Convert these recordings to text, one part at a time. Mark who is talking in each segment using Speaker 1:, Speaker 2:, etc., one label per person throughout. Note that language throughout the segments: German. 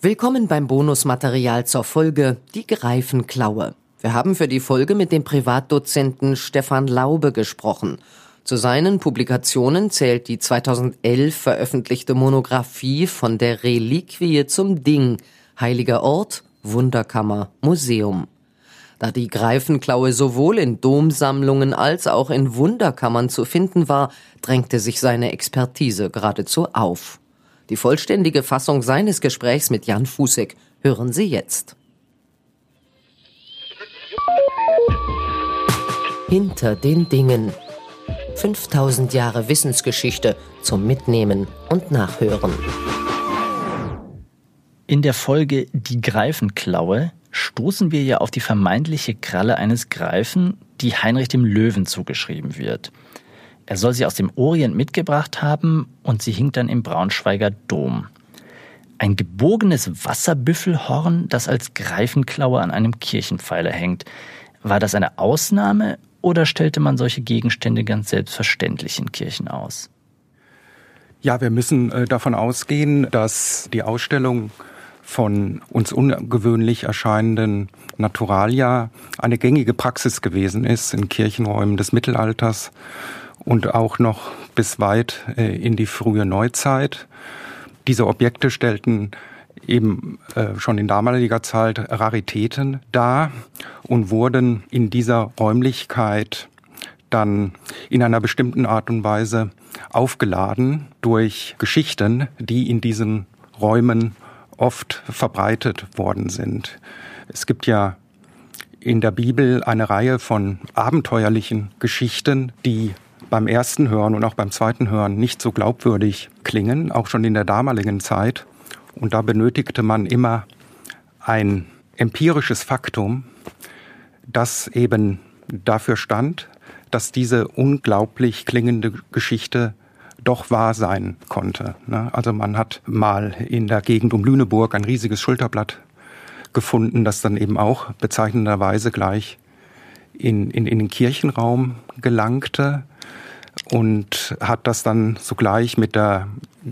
Speaker 1: Willkommen beim Bonusmaterial zur Folge Die Greifenklaue. Wir haben für die Folge mit dem Privatdozenten Stefan Laube gesprochen. Zu seinen Publikationen zählt die 2011 veröffentlichte Monographie von der Reliquie zum Ding, Heiliger Ort, Wunderkammer, Museum. Da die Greifenklaue sowohl in Domsammlungen als auch in Wunderkammern zu finden war, drängte sich seine Expertise geradezu auf. Die vollständige Fassung seines Gesprächs mit Jan Fußek hören Sie jetzt. Hinter den Dingen. 5000 Jahre Wissensgeschichte zum Mitnehmen und Nachhören.
Speaker 2: In der Folge Die Greifenklaue stoßen wir ja auf die vermeintliche Kralle eines Greifen, die Heinrich dem Löwen zugeschrieben wird. Er soll sie aus dem Orient mitgebracht haben und sie hing dann im Braunschweiger Dom. Ein gebogenes Wasserbüffelhorn, das als Greifenklaue an einem Kirchenpfeiler hängt. War das eine Ausnahme oder stellte man solche Gegenstände ganz selbstverständlich in Kirchen aus?
Speaker 3: Ja, wir müssen äh, davon ausgehen, dass die Ausstellung von uns ungewöhnlich erscheinenden Naturalia eine gängige Praxis gewesen ist in Kirchenräumen des Mittelalters und auch noch bis weit äh, in die frühe Neuzeit. Diese Objekte stellten eben äh, schon in damaliger Zeit Raritäten dar und wurden in dieser Räumlichkeit dann in einer bestimmten Art und Weise aufgeladen durch Geschichten, die in diesen Räumen oft verbreitet worden sind. Es gibt ja in der Bibel eine Reihe von abenteuerlichen Geschichten, die beim ersten Hören und auch beim zweiten Hören nicht so glaubwürdig klingen, auch schon in der damaligen Zeit. Und da benötigte man immer ein empirisches Faktum, das eben dafür stand, dass diese unglaublich klingende Geschichte doch wahr sein konnte. Ne? Also man hat mal in der Gegend um Lüneburg ein riesiges Schulterblatt gefunden, das dann eben auch bezeichnenderweise gleich in, in, in den Kirchenraum gelangte und hat das dann sogleich mit der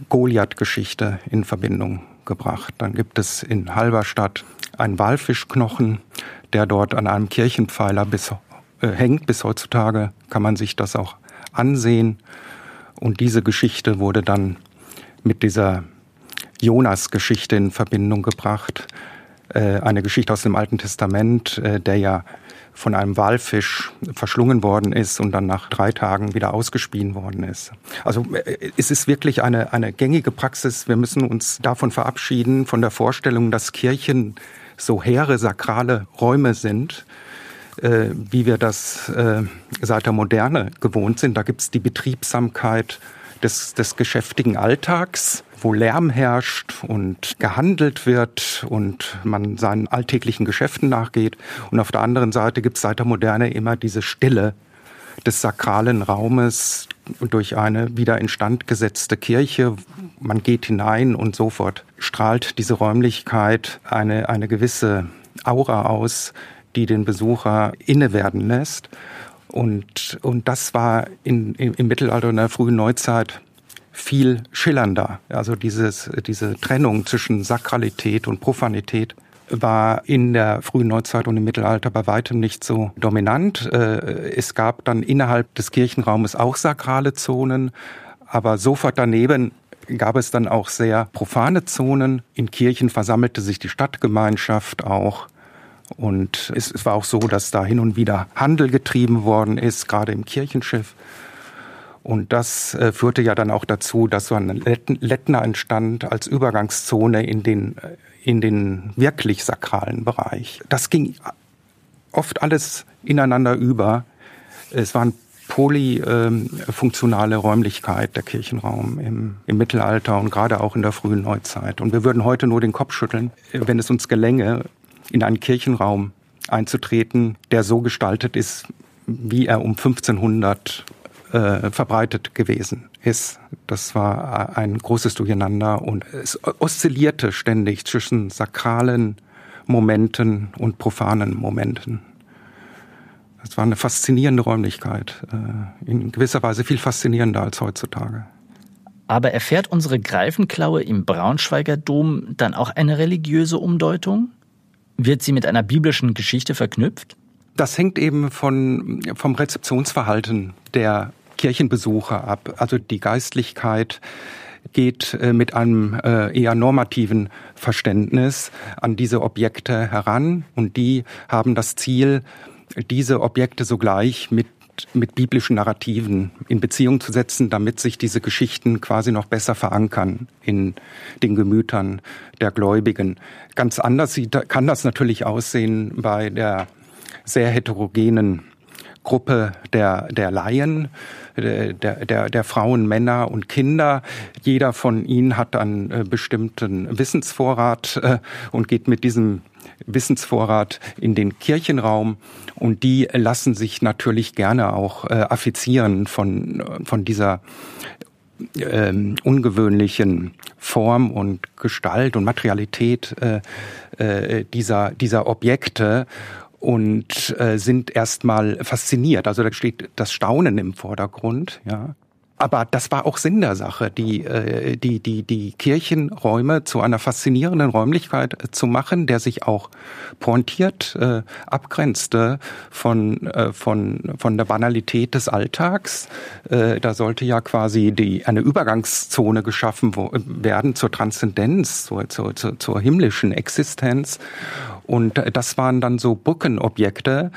Speaker 3: Goliath-Geschichte in Verbindung gebracht. Dann gibt es in Halberstadt einen Walfischknochen, der dort an einem Kirchenpfeiler bis, äh, hängt. Bis heutzutage kann man sich das auch ansehen. Und diese Geschichte wurde dann mit dieser Jonas-Geschichte in Verbindung gebracht. Äh, eine Geschichte aus dem Alten Testament, äh, der ja von einem Walfisch verschlungen worden ist und dann nach drei Tagen wieder ausgespien worden ist. Also äh, es ist wirklich eine, eine gängige Praxis. Wir müssen uns davon verabschieden, von der Vorstellung, dass Kirchen so hehre, sakrale Räume sind, äh, wie wir das äh, seit der Moderne gewohnt sind. Da gibt es die Betriebsamkeit des, des geschäftigen Alltags wo Lärm herrscht und gehandelt wird und man seinen alltäglichen Geschäften nachgeht. Und auf der anderen Seite gibt es seit der Moderne immer diese Stille des sakralen Raumes durch eine wieder instand gesetzte Kirche. Man geht hinein und sofort strahlt diese Räumlichkeit eine, eine gewisse Aura aus, die den Besucher inne werden lässt. Und, und das war in, im, im Mittelalter und der frühen Neuzeit viel schillernder. Also dieses, diese Trennung zwischen Sakralität und Profanität war in der frühen Neuzeit und im Mittelalter bei weitem nicht so dominant. Äh, es gab dann innerhalb des Kirchenraumes auch sakrale Zonen, aber sofort daneben gab es dann auch sehr profane Zonen. In Kirchen versammelte sich die Stadtgemeinschaft auch. Und es, war auch so, dass da hin und wieder Handel getrieben worden ist, gerade im Kirchenschiff. Und das äh, führte ja dann auch dazu, dass so ein Lettner entstand als Übergangszone in den, äh, in den wirklich sakralen Bereich. Das ging oft alles ineinander über. Es waren polyfunktionale Räumlichkeit, der Kirchenraum im, im Mittelalter und gerade auch in der frühen Neuzeit. Und wir würden heute nur den Kopf schütteln, wenn es uns gelänge, in einen Kirchenraum einzutreten, der so gestaltet ist, wie er um 1500 äh, verbreitet gewesen ist. Das war ein großes Durcheinander und es oszillierte ständig zwischen sakralen Momenten und profanen Momenten. Es war eine faszinierende Räumlichkeit, äh, in gewisser Weise viel faszinierender als heutzutage.
Speaker 2: Aber erfährt unsere Greifenklaue im Braunschweiger Dom dann auch eine religiöse Umdeutung? Wird sie mit einer biblischen Geschichte verknüpft?
Speaker 3: Das hängt eben von, vom Rezeptionsverhalten der Kirchenbesucher ab. Also die Geistlichkeit geht äh, mit einem äh, eher normativen Verständnis an diese Objekte heran und die haben das Ziel, diese Objekte sogleich mit mit biblischen Narrativen in Beziehung zu setzen, damit sich diese Geschichten quasi noch besser verankern in den Gemütern der Gläubigen. Ganz anders kann das natürlich aussehen bei der sehr heterogenen Gruppe der, der Laien, der, der, der Frauen, Männer und Kinder. Jeder von ihnen hat einen äh, bestimmten Wissensvorrat äh, und geht mit diesem Wissensvorrat in den Kirchenraum und die lassen sich natürlich gerne auch äh, affizieren von, von dieser ähm, ungewöhnlichen Form und Gestalt und Materialität äh, äh, dieser, dieser Objekte und äh, sind erstmal fasziniert. Also da steht das Staunen im Vordergrund, ja. Aber das war auch Sinn der Sache, die, äh, die, die, die Kirchenräume zu einer faszinierenden Räumlichkeit äh, zu machen, der sich auch pointiert äh, abgrenzte von, äh, von, von der Banalität des Alltags. Äh, da sollte ja quasi die, eine Übergangszone geschaffen wo, werden zur Transzendenz, zur, zur, zur, zur himmlischen Existenz. Und das waren dann so Brückenobjekte,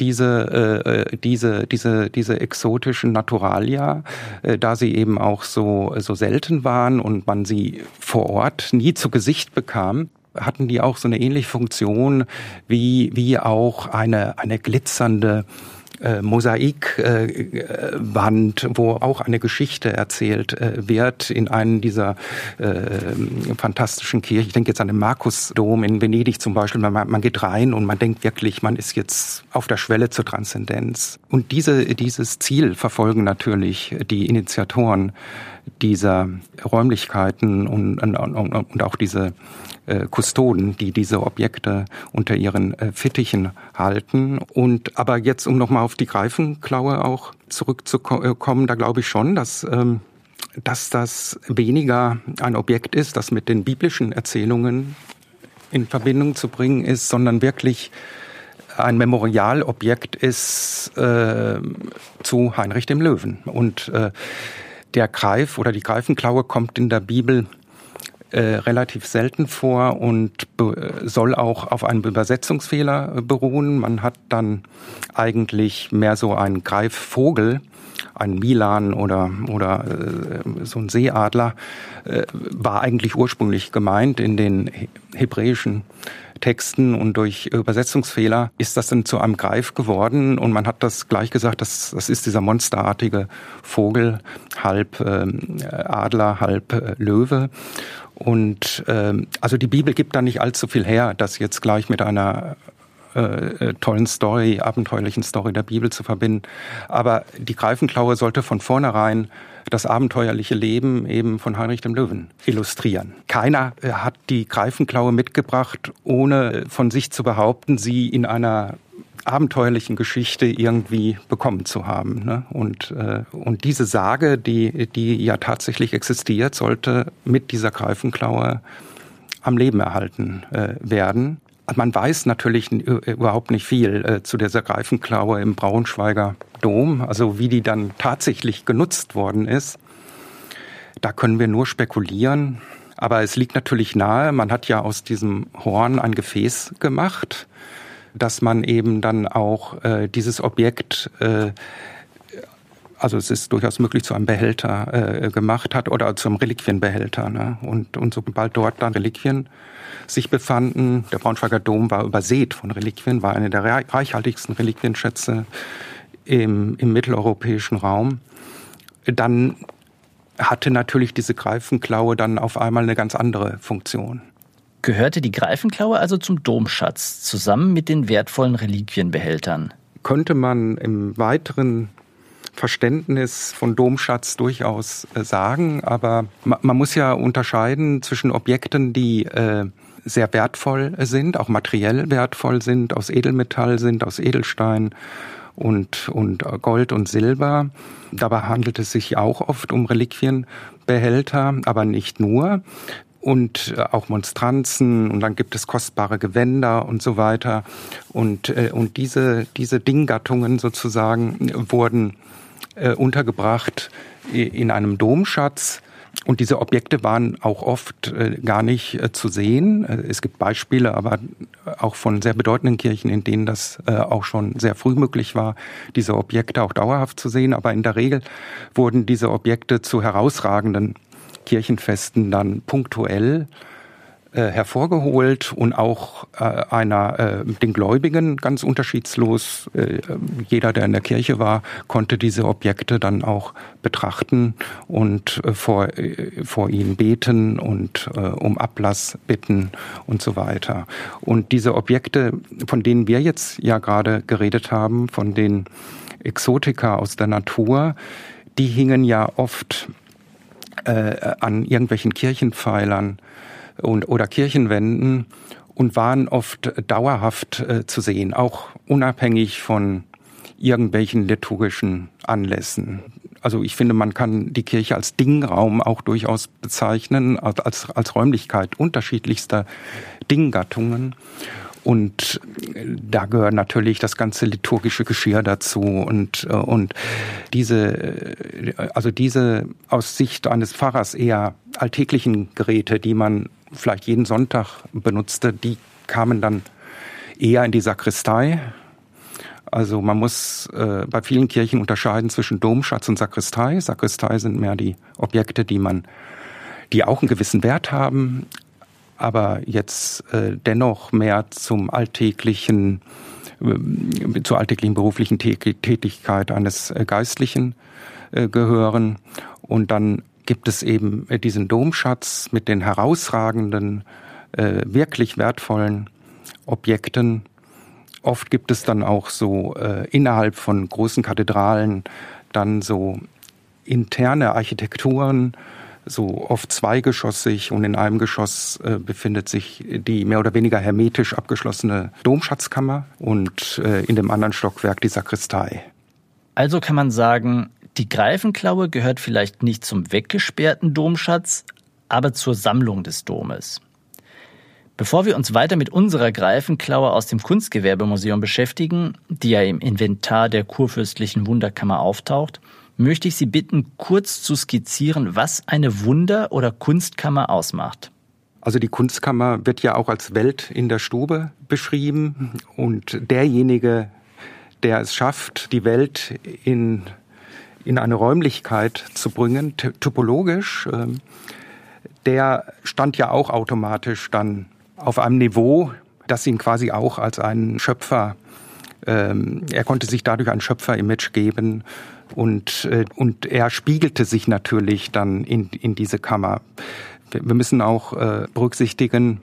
Speaker 3: diese, äh, diese, diese, diese exotischen Naturalia, äh, da sie eben auch so, so selten waren und man sie vor Ort nie zu Gesicht bekam hatten die auch so eine ähnliche Funktion wie, wie auch eine, eine glitzernde äh, Mosaikwand, äh, wo auch eine Geschichte erzählt äh, wird in einem dieser äh, fantastischen Kirchen. Ich denke jetzt an den Markusdom in Venedig zum Beispiel. Man, man geht rein und man denkt wirklich, man ist jetzt auf der Schwelle zur Transzendenz. Und diese, dieses Ziel verfolgen natürlich die Initiatoren dieser Räumlichkeiten und, und, und auch diese äh, Kustoden, die diese Objekte unter ihren äh, Fittichen halten. Und aber jetzt, um nochmal auf die Greifenklaue auch zurückzukommen, da glaube ich schon, dass ähm, dass das weniger ein Objekt ist, das mit den biblischen Erzählungen in Verbindung zu bringen ist, sondern wirklich ein Memorialobjekt ist äh, zu Heinrich dem Löwen. Und äh, der Greif oder die Greifenklaue kommt in der Bibel äh, relativ selten vor und soll auch auf einem Übersetzungsfehler äh, beruhen. Man hat dann eigentlich mehr so einen Greifvogel, ein Milan oder, oder äh, so ein Seeadler, äh, war eigentlich ursprünglich gemeint in den hebräischen Texten und durch Übersetzungsfehler ist das dann zu einem Greif geworden und man hat das gleich gesagt, das, das ist dieser monsterartige Vogel, halb äh, Adler, halb äh, Löwe. Und ähm, also die Bibel gibt da nicht allzu viel her, das jetzt gleich mit einer äh, äh, tollen Story, abenteuerlichen Story der Bibel zu verbinden. Aber die Greifenklaue sollte von vornherein das abenteuerliche Leben eben von Heinrich dem Löwen illustrieren. Keiner äh, hat die Greifenklaue mitgebracht, ohne von sich zu behaupten, sie in einer abenteuerlichen Geschichte irgendwie bekommen zu haben. Ne? Und, äh, und diese Sage, die, die ja tatsächlich existiert, sollte mit dieser Greifenklaue am Leben erhalten äh, werden. Man weiß natürlich überhaupt nicht viel äh, zu dieser Greifenklaue im Braunschweiger Dom, also wie die dann tatsächlich genutzt worden ist. Da können wir nur spekulieren. Aber es liegt natürlich nahe, man hat ja aus diesem Horn ein Gefäß gemacht dass man eben dann auch äh, dieses Objekt äh, also es ist durchaus möglich, zu einem Behälter äh, gemacht hat oder zu einem Reliquienbehälter. Ne? Und, und sobald dort dann Reliquien sich befanden, der Braunschweiger Dom war übersät von Reliquien, war eine der reichhaltigsten Reliquienschätze im, im mitteleuropäischen Raum, dann hatte natürlich diese Greifenklaue dann auf einmal eine ganz andere Funktion.
Speaker 2: Gehörte die Greifenklaue also zum Domschatz zusammen mit den wertvollen Reliquienbehältern?
Speaker 3: Könnte man im weiteren Verständnis von Domschatz durchaus äh, sagen, aber man muss ja unterscheiden zwischen Objekten, die äh, sehr wertvoll sind, auch materiell wertvoll sind, aus Edelmetall sind, aus Edelstein und, und Gold und Silber. Dabei handelt es sich auch oft um Reliquienbehälter, aber nicht nur und äh, auch Monstranzen und dann gibt es kostbare Gewänder und so weiter. Und, äh, und diese, diese Dinggattungen sozusagen wurden äh, untergebracht in einem Domschatz. Und diese Objekte waren auch oft äh, gar nicht äh, zu sehen. Äh, es gibt Beispiele, aber auch von sehr bedeutenden Kirchen, in denen das auch schon sehr früh möglich war, diese Objekte auch dauerhaft zu sehen. Aber in der Regel wurden diese Objekte zu herausragenden Kirchenfesten dann punktuell äh, hervorgeholt und auch äh, einer äh, den Gläubigen ganz unterschiedslos. Äh, jeder, der in der Kirche war, konnte diese Objekte dann auch betrachten und äh, vor äh, vor ihnen beten und äh, um Ablass bitten und so weiter. Und diese Objekte, von denen wir jetzt ja gerade geredet haben, von den Exotika aus der Natur, die hingen ja oft äh, an irgendwelchen Kirchenpfeilern und, oder Kirchenwänden und waren oft dauerhaft äh, zu sehen, auch unabhängig von irgendwelchen liturgischen Anlässen. Also ich finde, man kann die Kirche als Dingraum auch durchaus bezeichnen, als, als Räumlichkeit unterschiedlichster Dinggattungen. Und da gehört natürlich das ganze liturgische Geschirr dazu und, äh, und diese, äh, also diese aus Sicht eines Pfarrers eher alltäglichen Geräte, die man vielleicht jeden Sonntag benutzte, die kamen dann eher in die Sakristei. Also man muss äh, bei vielen Kirchen unterscheiden zwischen Domschatz und Sakristei. Sakristei sind mehr die Objekte, die man, die auch einen gewissen Wert haben, aber jetzt äh, dennoch mehr zum alltäglichen, äh, zur alltäglichen beruflichen Tätigkeit eines äh, Geistlichen äh, gehören. Und dann gibt es eben äh, diesen Domschatz mit den herausragenden, äh, wirklich wertvollen Objekten. Oft gibt es dann auch so äh, innerhalb von großen Kathedralen dann so interne Architekturen, so oft zweigeschossig und in einem Geschoss äh, befindet sich die mehr oder weniger hermetisch abgeschlossene Domschatzkammer und äh, in dem anderen Stockwerk die Sakristei.
Speaker 2: Also kann man sagen, die Greifenklaue gehört vielleicht nicht zum weggesperrten Domschatz, aber zur Sammlung des Domes. Bevor wir uns weiter mit unserer Greifenklaue aus dem Kunstgewerbemuseum beschäftigen, die ja im Inventar der Kurfürstlichen Wunderkammer auftaucht, möchte ich Sie bitten, kurz zu skizzieren, was eine Wunder- oder Kunstkammer ausmacht.
Speaker 3: Also die Kunstkammer wird ja auch als Welt in der Stube beschrieben und derjenige, der es schafft, die Welt in in eine Räumlichkeit zu bringen, typologisch, ähm, der stand ja auch automatisch dann auf einem Niveau, das ihn quasi auch als einen Schöpfer, ähm, er konnte sich dadurch ein Schöpfer-Image geben und, äh, und er spiegelte sich natürlich dann in, in diese Kammer. Wir müssen auch äh, berücksichtigen,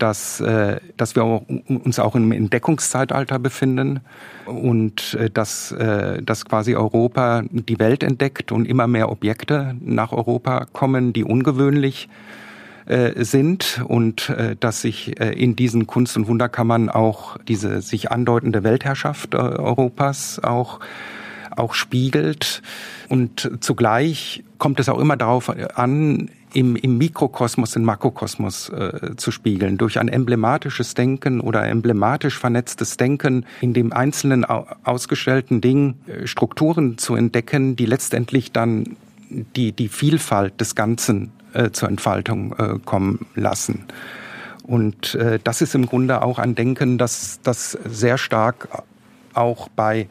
Speaker 3: dass, äh, dass wir uns auch im Entdeckungszeitalter befinden und äh, dass, äh, dass quasi Europa die Welt entdeckt und immer mehr Objekte nach Europa kommen, die ungewöhnlich äh, sind und äh, dass sich äh, in diesen Kunst- und Wunderkammern auch diese sich andeutende Weltherrschaft Europas auch auch spiegelt. Und zugleich kommt es auch immer darauf an, im, im Mikrokosmos, im Makrokosmos äh, zu spiegeln, durch ein emblematisches Denken oder emblematisch vernetztes Denken, in dem einzelnen ausgestellten Ding äh, Strukturen zu entdecken, die letztendlich dann die, die Vielfalt des Ganzen äh, zur Entfaltung äh, kommen lassen. Und äh, das ist im Grunde auch ein Denken, das, das sehr stark auch bei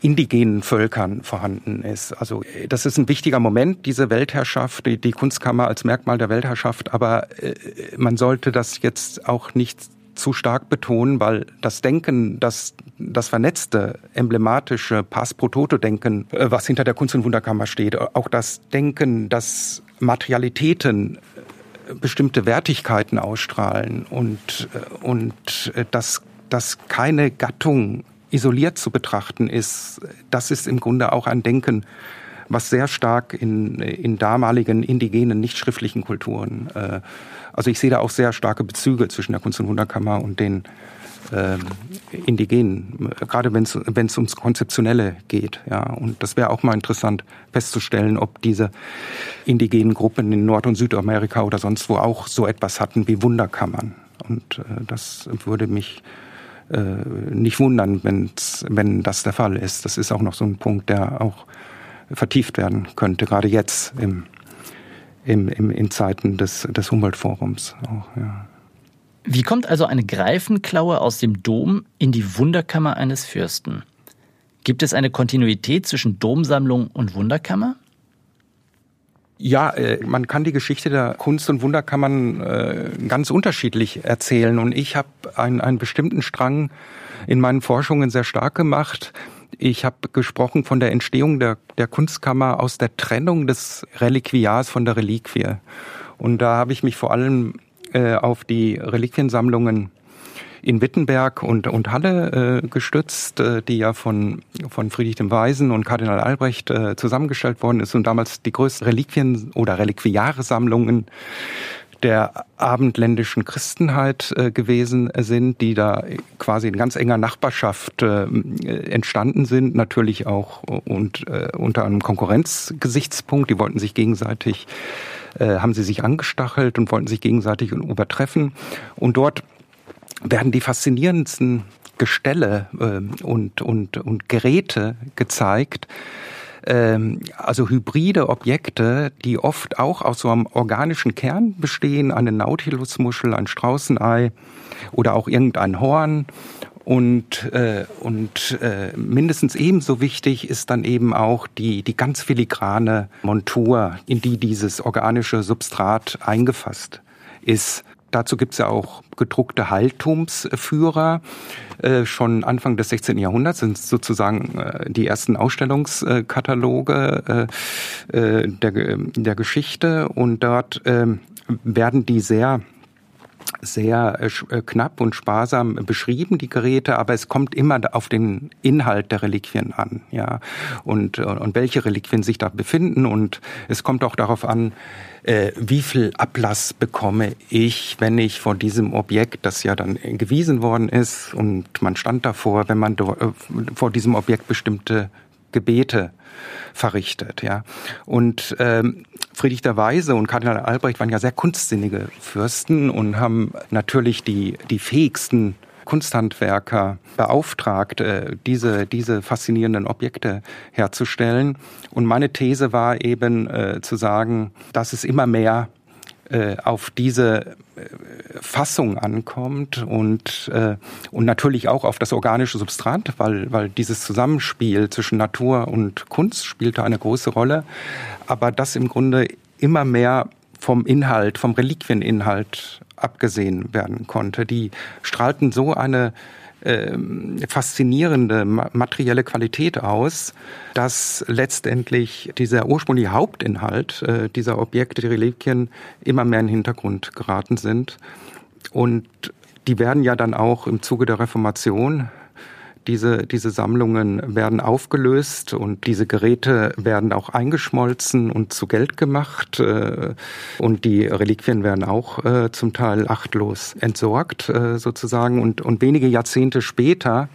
Speaker 3: indigenen Völkern vorhanden ist. Also das ist ein wichtiger Moment, diese Weltherrschaft, die, die Kunstkammer als Merkmal der Weltherrschaft, aber äh, man sollte das jetzt auch nicht zu stark betonen, weil das Denken, das, das vernetzte, emblematische Pass pro Toto-Denken, äh, was hinter der Kunst- und Wunderkammer steht, auch das Denken, dass Materialitäten äh, bestimmte Wertigkeiten ausstrahlen und, äh, und dass, dass keine Gattung isoliert zu betrachten ist, das ist im Grunde auch ein Denken, was sehr stark in, in damaligen indigenen, nicht schriftlichen Kulturen. Äh, also ich sehe da auch sehr starke Bezüge zwischen der Kunst- und Wunderkammer und den äh, Indigenen, gerade wenn es ums Konzeptionelle geht. Ja. Und das wäre auch mal interessant festzustellen, ob diese indigenen Gruppen in Nord- und Südamerika oder sonst wo auch so etwas hatten wie Wunderkammern. Und äh, das würde mich äh, nicht wundern, wenn's, wenn das der Fall ist. Das ist auch noch so ein Punkt, der auch vertieft werden könnte, gerade jetzt im, im, im, in Zeiten des, des Humboldt-Forums. Ja.
Speaker 2: Wie kommt also eine Greifenklaue aus dem Dom in die Wunderkammer eines Fürsten? Gibt es eine Kontinuität zwischen Domsammlung und Wunderkammer?
Speaker 3: Ja, äh, man kann die Geschichte der Kunst- und Wunderkammern äh, ganz unterschiedlich erzählen. Und ich habe einen, einen bestimmten Strang in meinen Forschungen sehr stark gemacht. Ich habe gesprochen von der Entstehung der, der Kunstkammer aus der Trennung des Reliquiars von der Reliquie. Und da habe ich mich vor allem äh, auf die Reliquiensammlungen in Wittenberg und, und Halle äh, gestützt, äh, die ja von, von Friedrich dem Weisen und Kardinal Albrecht äh, zusammengestellt worden ist und damals die größten Reliquien- oder Reliquiare-Sammlungen der abendländischen Christenheit äh, gewesen sind, die da quasi in ganz enger Nachbarschaft äh, entstanden sind, natürlich auch und äh, unter einem Konkurrenzgesichtspunkt. Die wollten sich gegenseitig, äh, haben sie sich angestachelt und wollten sich gegenseitig übertreffen. Und dort werden die faszinierendsten Gestelle äh, und, und, und Geräte gezeigt, ähm, also hybride Objekte, die oft auch aus so einem organischen Kern bestehen, eine Nautilusmuschel, ein Straußenei oder auch irgendein Horn. Und, äh, und äh, mindestens ebenso wichtig ist dann eben auch die, die ganz filigrane Montur, in die dieses organische Substrat eingefasst ist. Dazu gibt es ja auch gedruckte Haltumsführer. Äh, schon Anfang des 16. Jahrhunderts sind sozusagen äh, die ersten Ausstellungskataloge äh, der, Geschichte und dort ähm, werden die sehr sehr knapp und sparsam beschrieben, die Geräte, aber es kommt immer auf den Inhalt der Reliquien an, ja, und, und welche Reliquien sich da befinden und es kommt auch darauf an, äh, wie viel Ablass bekomme ich, wenn ich vor diesem Objekt, das ja dann gewiesen worden ist und man stand davor, wenn man vor diesem Objekt bestimmte Gebete verrichtet. Ja. Und ähm, Friedrich der Weise und Kardinal Albrecht waren ja sehr kunstsinnige Fürsten und haben natürlich die, die fähigsten Kunsthandwerker beauftragt, äh, diese, diese faszinierenden Objekte herzustellen. Und meine These war eben äh, zu sagen, dass es immer mehr äh, auf diese Fassung ankommt und, und natürlich auch auf das organische Substrat, weil, weil dieses Zusammenspiel zwischen Natur und Kunst spielte eine große Rolle, aber das im Grunde immer mehr vom Inhalt, vom Reliquieninhalt abgesehen werden konnte. Die strahlten so eine äh, faszinierende materielle Qualität aus, dass letztendlich dieser ursprüngliche Hauptinhalt äh, dieser Objekte, die Reliquien, immer mehr in den Hintergrund geraten sind. Und die werden ja dann auch im Zuge der Reformation diese, diese Sammlungen werden aufgelöst und diese Geräte werden auch eingeschmolzen und zu Geld gemacht. Äh, und die Reliquien werden auch äh, zum Teil achtlos entsorgt, äh, sozusagen. Und, und wenige Jahrzehnte später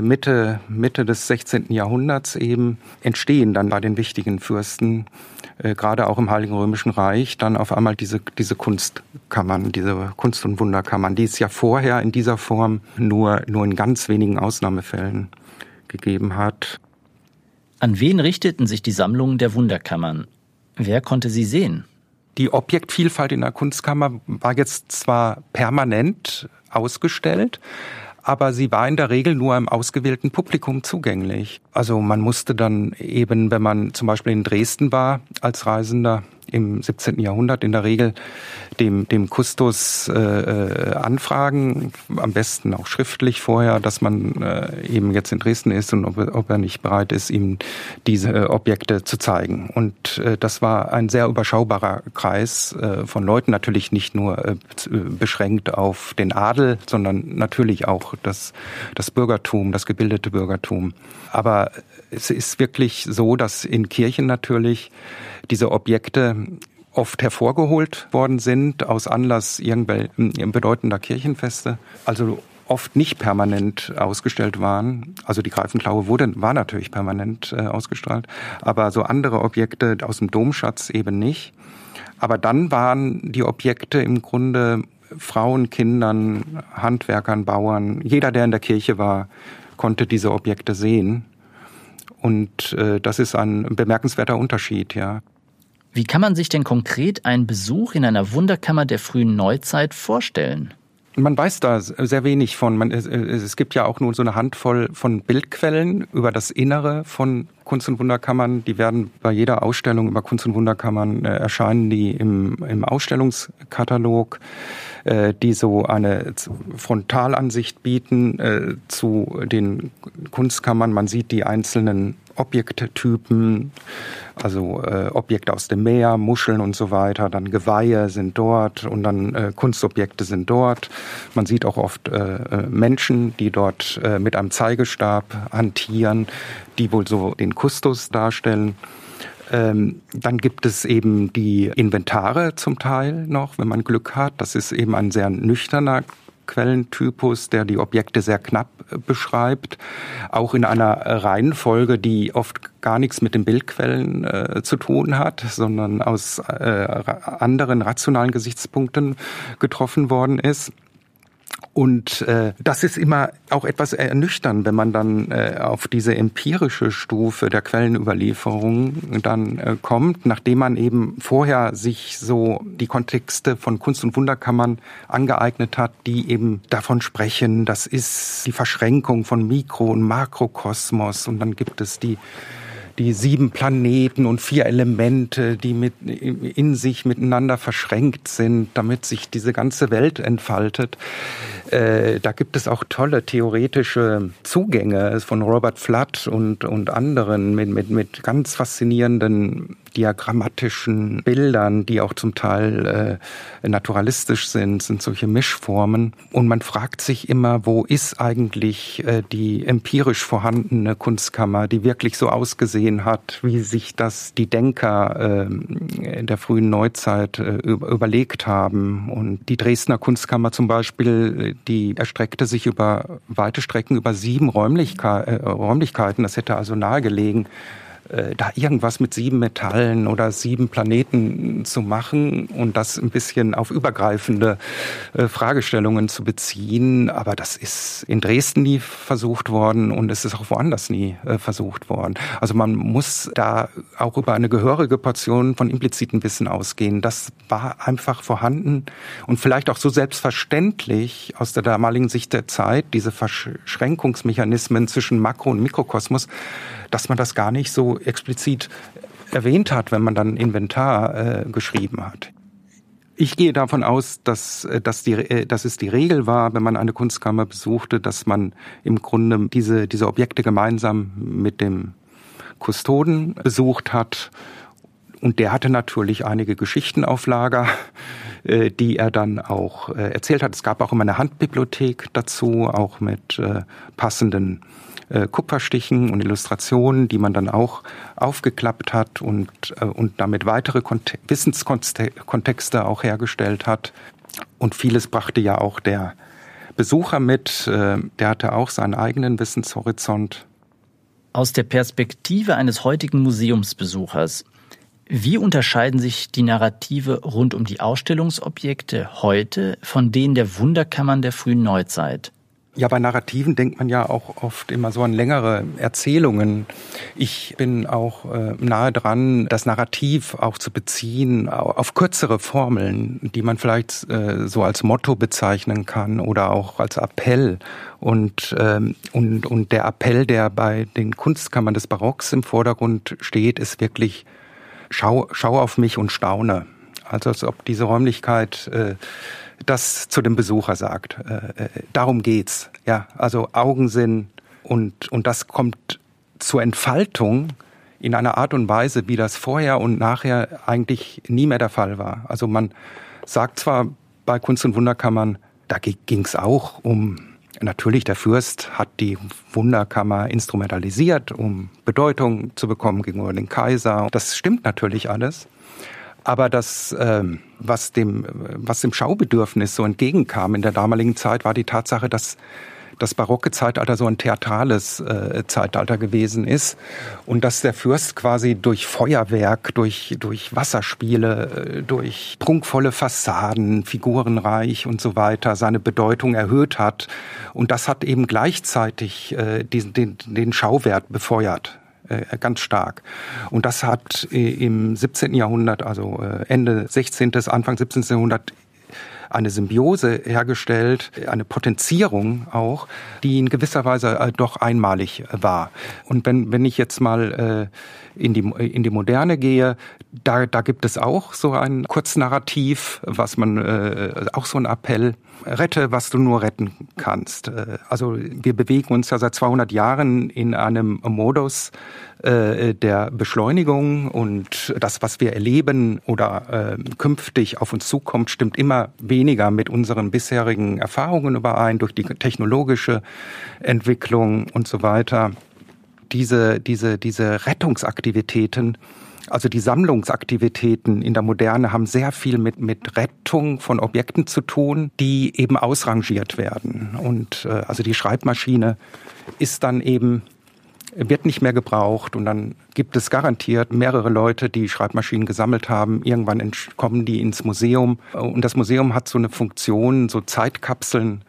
Speaker 3: Mitte, Mitte des 16. Jahrhunderts eben entstehen dann bei den wichtigen Fürsten äh, gerade auch im Heiligen Römischen Reich, dann auf einmal diese, diese Kunstkammern, diese Kunst- und Wunderkammern, die es ja vorher in dieser Form nur, nur in ganz wenigen Ausnahmefällen gegeben hat.
Speaker 2: An wen richteten sich die Sammlungen der Wunderkammern? Wer konnte sie sehen?
Speaker 3: Die Objektvielfalt in der Kunstkammer war jetzt zwar permanent ausgestellt, aber sie war in der Regel nur einem ausgewählten Publikum zugänglich. Also man musste dann eben, wenn man zum Beispiel in Dresden war als Reisender, im 17. Jahrhundert in der Regel dem, dem Kustos äh, äh, anfragen, am besten auch schriftlich vorher, dass man äh, eben jetzt in Dresden ist und ob, ob er nicht bereit ist, ihm diese äh, Objekte zu zeigen. Und äh, das war ein sehr überschaubarer Kreis äh, von Leuten, natürlich nicht nur äh, beschränkt auf den Adel, sondern natürlich auch das, das Bürgertum, das gebildete Bürgertum. Aber es ist wirklich so, dass in Kirchen natürlich diese Objekte oft hervorgeholt worden sind aus Anlass irgendwelcher bedeutender Kirchenfeste. Also oft nicht permanent ausgestellt waren. Also die Greifenklaue wurde, war natürlich permanent äh, ausgestrahlt, aber so andere Objekte aus dem Domschatz eben nicht. Aber dann waren die Objekte im Grunde Frauen, Kindern, Handwerkern, Bauern, jeder, der in der Kirche war, konnte diese Objekte sehen. Und äh, das ist ein bemerkenswerter Unterschied, ja.
Speaker 2: Wie kann man sich denn konkret einen Besuch in einer Wunderkammer der frühen Neuzeit vorstellen?
Speaker 3: Man weiß da sehr wenig von. Man, es, gibt ja auch nur so eine Handvoll von Bildquellen über das Innere von Kunst- und Wunderkammern. Die werden bei jeder Ausstellung über Kunst- und Wunderkammern äh, erscheinen, die im, im Ausstellungskatalog, äh, die so eine Frontalansicht bieten äh, zu den Kunstkammern. Man sieht die einzelnen Objekttypen, also äh, Objekte aus dem Meer, Muscheln und so weiter, dann Geweihe sind dort und dann Kunstobjekte sind dort. Man sieht auch oft Menschen, die dort mit einem Zeigestab hantieren, die wohl so den Kustus darstellen. Ähm, dann gibt es eben die Inventare zum Teil noch, wenn man Glück hat. Das ist eben ein sehr nüchterner Quellentypus, der die Objekte sehr knapp äh, beschreibt, auch in einer Reihenfolge, die oft gar nichts mit den Bildquellen äh, zu tun hat, sondern aus äh, anderen rationalen Gesichtspunkten getroffen worden ist. Und äh, das ist immer auch etwas ernüchternd, wenn man dann äh, auf diese empirische Stufe der Quellenüberlieferung dann äh, kommt, nachdem man eben vorher sich so die Kontexte von Kunst- und Wunderkammern angeeignet hat, die eben davon sprechen, das ist die Verschränkung von Mikro- und Makrokosmos. Und dann gibt es die die sieben Planeten und vier Elemente, die mit, in sich miteinander verschränkt sind, damit sich diese ganze Welt entfaltet. Äh, da gibt es auch tolle theoretische Zugänge von Robert Flood und, und anderen mit, mit, mit ganz faszinierenden diagrammatischen Bildern, die auch zum Teil äh, naturalistisch sind, sind solche Mischformen. Und man fragt sich immer, wo ist eigentlich äh, die empirisch vorhandene Kunstkammer, die wirklich so ausgesehen hat, wie sich das die Denker äh, in der frühen Neuzeit äh, überlegt haben. Und die Dresdner Kunstkammer zum Beispiel, die erstreckte sich über weite Strecken über sieben Räumlichke äh, Räumlichkeiten. Das hätte also nahegelegen, äh, da irgendwas mit sieben Metallen oder sieben Planeten zu machen und das ein bisschen auf übergreifende äh, Fragestellungen zu beziehen. Aber das ist in Dresden nie versucht worden und es ist auch woanders nie äh, versucht worden. Also man muss da auch über eine gehörige Portion von impliziten Wissen ausgehen. Das war einfach vorhanden und vielleicht auch so selbstverständlich aus der damaligen Sicht der Zeit, diese Verschränkungsmechanismen zwischen Makro- und Mikrokosmos, dass man das gar nicht so explizit erwähnt hat, wenn man dann Inventar äh, geschrieben hat. Ich gehe davon aus, dass, äh, dass, die, äh, dass es die Regel war, wenn man eine Kunstkammer besuchte, dass man im Grunde diese, diese Objekte gemeinsam mit dem Kustoden besucht hat. Und der hatte natürlich einige Geschichten auf Lager, äh, die er dann auch erzählt hat. Es gab auch immer eine Handbibliothek dazu, auch mit passenden äh, Kupferstichen und Illustrationen, die man dann auch aufgeklappt hat und, äh, und damit weitere Kont Wissenskontexte auch hergestellt hat. Und vieles brachte ja auch der Besucher mit, äh, der hatte auch seinen eigenen Wissenshorizont.
Speaker 2: Aus der Perspektive eines heutigen Museumsbesuchers, wie unterscheiden sich die Narrative rund um die Ausstellungsobjekte heute von denen der Wunderkammern der frühen Neuzeit?
Speaker 3: Ja, bei Narrativen denkt man ja auch oft immer so an längere Erzählungen. Ich bin auch äh, nahe dran, das Narrativ auch zu beziehen auf kürzere Formeln, die man vielleicht äh, so als Motto bezeichnen kann oder auch als Appell. Und, ähm, und, und der Appell, der bei den Kunstkammern des Barocks im Vordergrund steht, ist wirklich schau, schau auf mich und staune. Also als ob diese Räumlichkeit äh, das zu dem Besucher sagt. Äh, äh, darum geht's. Ja, also Augensinn und, und das kommt zur Entfaltung in einer Art und Weise, wie das vorher und nachher eigentlich nie mehr der Fall war. Also man sagt zwar bei Kunst und Wunderkammern, da ging's auch um Natürlich, der Fürst hat die Wunderkammer instrumentalisiert, um Bedeutung zu bekommen gegenüber dem Kaiser. Das stimmt natürlich alles. Aber das, ähm, was dem, was dem Schaubedürfnis so entgegenkam in der damaligen Zeit, war die Tatsache, dass das barocke Zeitalter so ein theatrales äh, Zeitalter gewesen ist und dass der Fürst quasi durch Feuerwerk, durch, durch Wasserspiele, äh, durch prunkvolle Fassaden, figurenreich und so weiter seine Bedeutung erhöht hat. Und das hat eben gleichzeitig äh, diesen, den, den Schauwert befeuert äh, ganz stark. Und das hat äh, im 17. Jahrhundert, also Ende 16., Anfang 17. Jahrhundert eine Symbiose hergestellt, eine Potenzierung auch, die in gewisser Weise äh, doch einmalig war. Und wenn, wenn ich jetzt mal äh, in, die, in die Moderne gehe, da, da gibt es auch so ein Kurznarrativ, was man, äh, auch so ein Appell, rette, was du nur retten kannst. Also wir bewegen uns ja seit 200 Jahren in einem Modus der Beschleunigung und das, was wir erleben oder äh, künftig auf uns zukommt, stimmt immer weniger mit unseren bisherigen Erfahrungen überein durch die technologische Entwicklung und so weiter. Diese, diese, diese Rettungsaktivitäten also die Sammlungsaktivitäten in der Moderne haben sehr viel mit, mit Rettung von Objekten zu tun, die eben ausrangiert werden. Und äh, also die Schreibmaschine ist dann eben wird nicht mehr gebraucht und dann gibt es garantiert mehrere Leute, die Schreibmaschinen gesammelt haben. Irgendwann kommen die ins Museum und das Museum hat so eine Funktion, so Zeitkapseln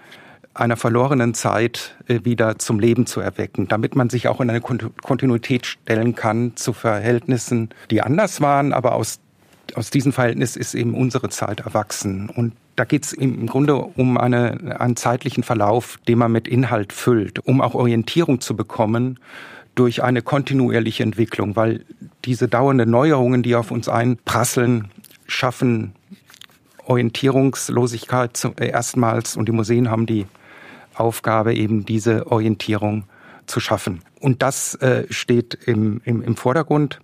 Speaker 3: einer verlorenen Zeit äh, wieder zum Leben zu erwecken, damit man sich auch in eine Kontinuität stellen kann zu Verhältnissen, die anders waren, aber aus, aus diesem Verhältnis ist eben unsere Zeit erwachsen. Und da geht es im Grunde um eine, einen zeitlichen Verlauf, den man mit Inhalt füllt, um auch Orientierung zu bekommen durch eine kontinuierliche Entwicklung, weil diese dauernden Neuerungen, die auf uns einprasseln, schaffen Orientierungslosigkeit äh, erstmals und die Museen haben die Aufgabe, eben diese Orientierung zu schaffen. Und das äh, steht im, im, im Vordergrund.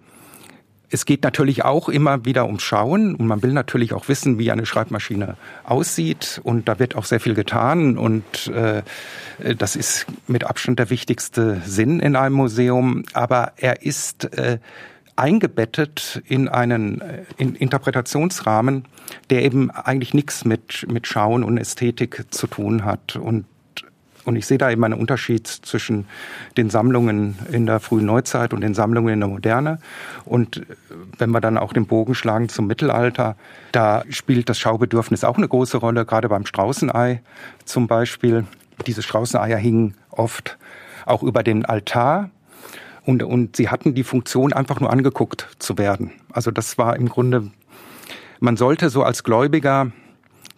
Speaker 3: Es geht natürlich auch immer wieder um Schauen. Und man will natürlich auch wissen, wie eine Schreibmaschine aussieht. Und da wird auch sehr viel getan. Und äh, das ist mit Abstand der wichtigste Sinn in einem Museum, aber er ist äh, eingebettet in einen äh, in Interpretationsrahmen, der eben eigentlich nichts mit, mit Schauen und Ästhetik zu tun hat. Und und ich sehe da eben einen Unterschied zwischen den Sammlungen in der frühen Neuzeit und den Sammlungen in der Moderne. Und äh, wenn wir dann auch den Bogen schlagen zum Mittelalter, da spielt das Schaubedürfnis auch eine große Rolle, gerade beim Straußenei zum Beispiel. Diese Straußeneier hingen oft auch über den Altar. Und, und sie hatten die Funktion, einfach nur angeguckt zu werden. Also das war im Grunde, man sollte so als Gläubiger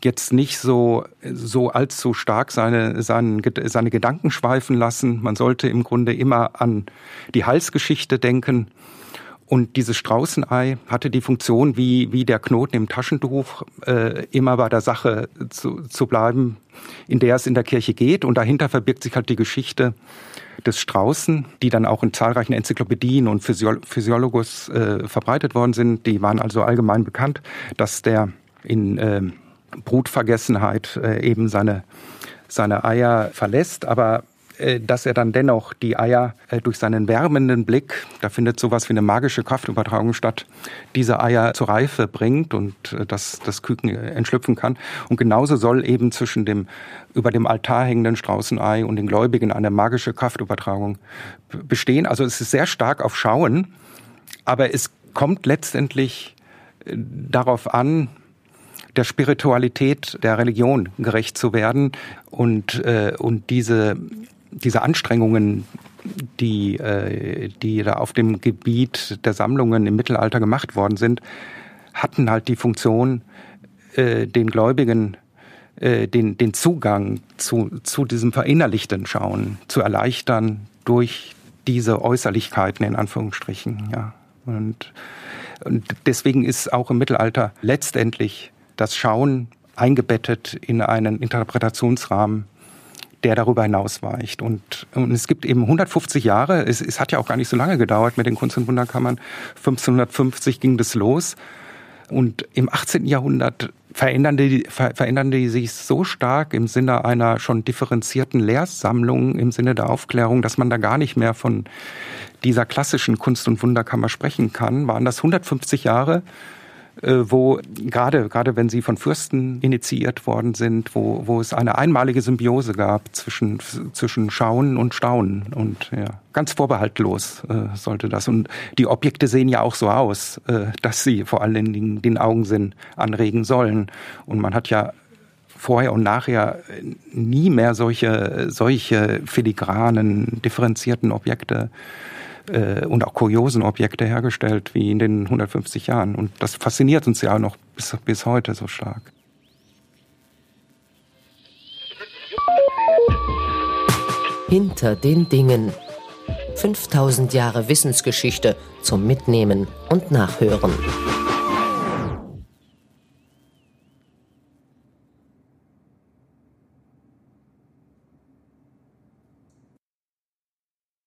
Speaker 3: jetzt nicht so, so allzu stark seine, seine, seine Gedanken schweifen lassen. Man sollte im Grunde immer an die Halsgeschichte denken. Und dieses Straußenei hatte die Funktion, wie, wie der Knoten im Taschentuch, äh, immer bei der Sache zu, zu bleiben, in der es in der Kirche geht. Und dahinter verbirgt sich halt die Geschichte des Straußen, die dann auch in zahlreichen Enzyklopädien und Physiol Physiologus äh, verbreitet worden sind. Die waren also allgemein bekannt, dass der in äh, Brutvergessenheit äh, eben seine, seine Eier verlässt, aber äh, dass er dann dennoch die Eier äh, durch seinen wärmenden Blick, da findet sowas wie eine magische Kraftübertragung statt, diese Eier zur Reife bringt und dass das Küken entschlüpfen kann. Und genauso soll eben zwischen dem über dem Altar hängenden Straußenei und den Gläubigen eine magische Kraftübertragung bestehen. Also es ist sehr stark auf Schauen, aber es kommt letztendlich darauf an, der Spiritualität der Religion gerecht zu werden und, äh, und diese, diese Anstrengungen, die, äh, die da auf dem Gebiet der Sammlungen im Mittelalter gemacht worden sind, hatten halt die Funktion, äh, den Gläubigen äh, den, den Zugang zu, zu diesem verinnerlichten Schauen zu erleichtern durch diese Äußerlichkeiten in Anführungsstrichen. Ja. Und Und deswegen ist auch im Mittelalter letztendlich das Schauen eingebettet in einen Interpretationsrahmen, der darüber hinausweicht. Und, und es gibt eben 150 Jahre, es, es hat ja auch gar nicht so lange gedauert mit den Kunst- und Wunderkammern. 1550 ging das los. Und im 18. Jahrhundert verändern die, ver, verändern die sich so stark im Sinne einer schon differenzierten Lehrsammlung, im Sinne der Aufklärung, dass man da gar nicht mehr von dieser klassischen Kunst- und Wunderkammer sprechen kann. Waren das 150 Jahre, wo gerade, gerade wenn sie von Fürsten initiiert worden sind, wo, wo es eine einmalige Symbiose gab zwischen, zwischen Schauen und Staunen und ja, ganz vorbehaltlos äh, sollte das. Und die Objekte sehen ja auch so aus, äh, dass sie vor allen Dingen den Augensinn anregen sollen. Und man hat ja vorher und nachher nie mehr solche, solche filigranen, differenzierten Objekte äh, und auch kuriosen Objekte hergestellt wie in den 150 Jahren. Und das fasziniert uns ja noch bis, bis heute so stark.
Speaker 1: Hinter den Dingen. 5000 Jahre Wissensgeschichte zum Mitnehmen und Nachhören.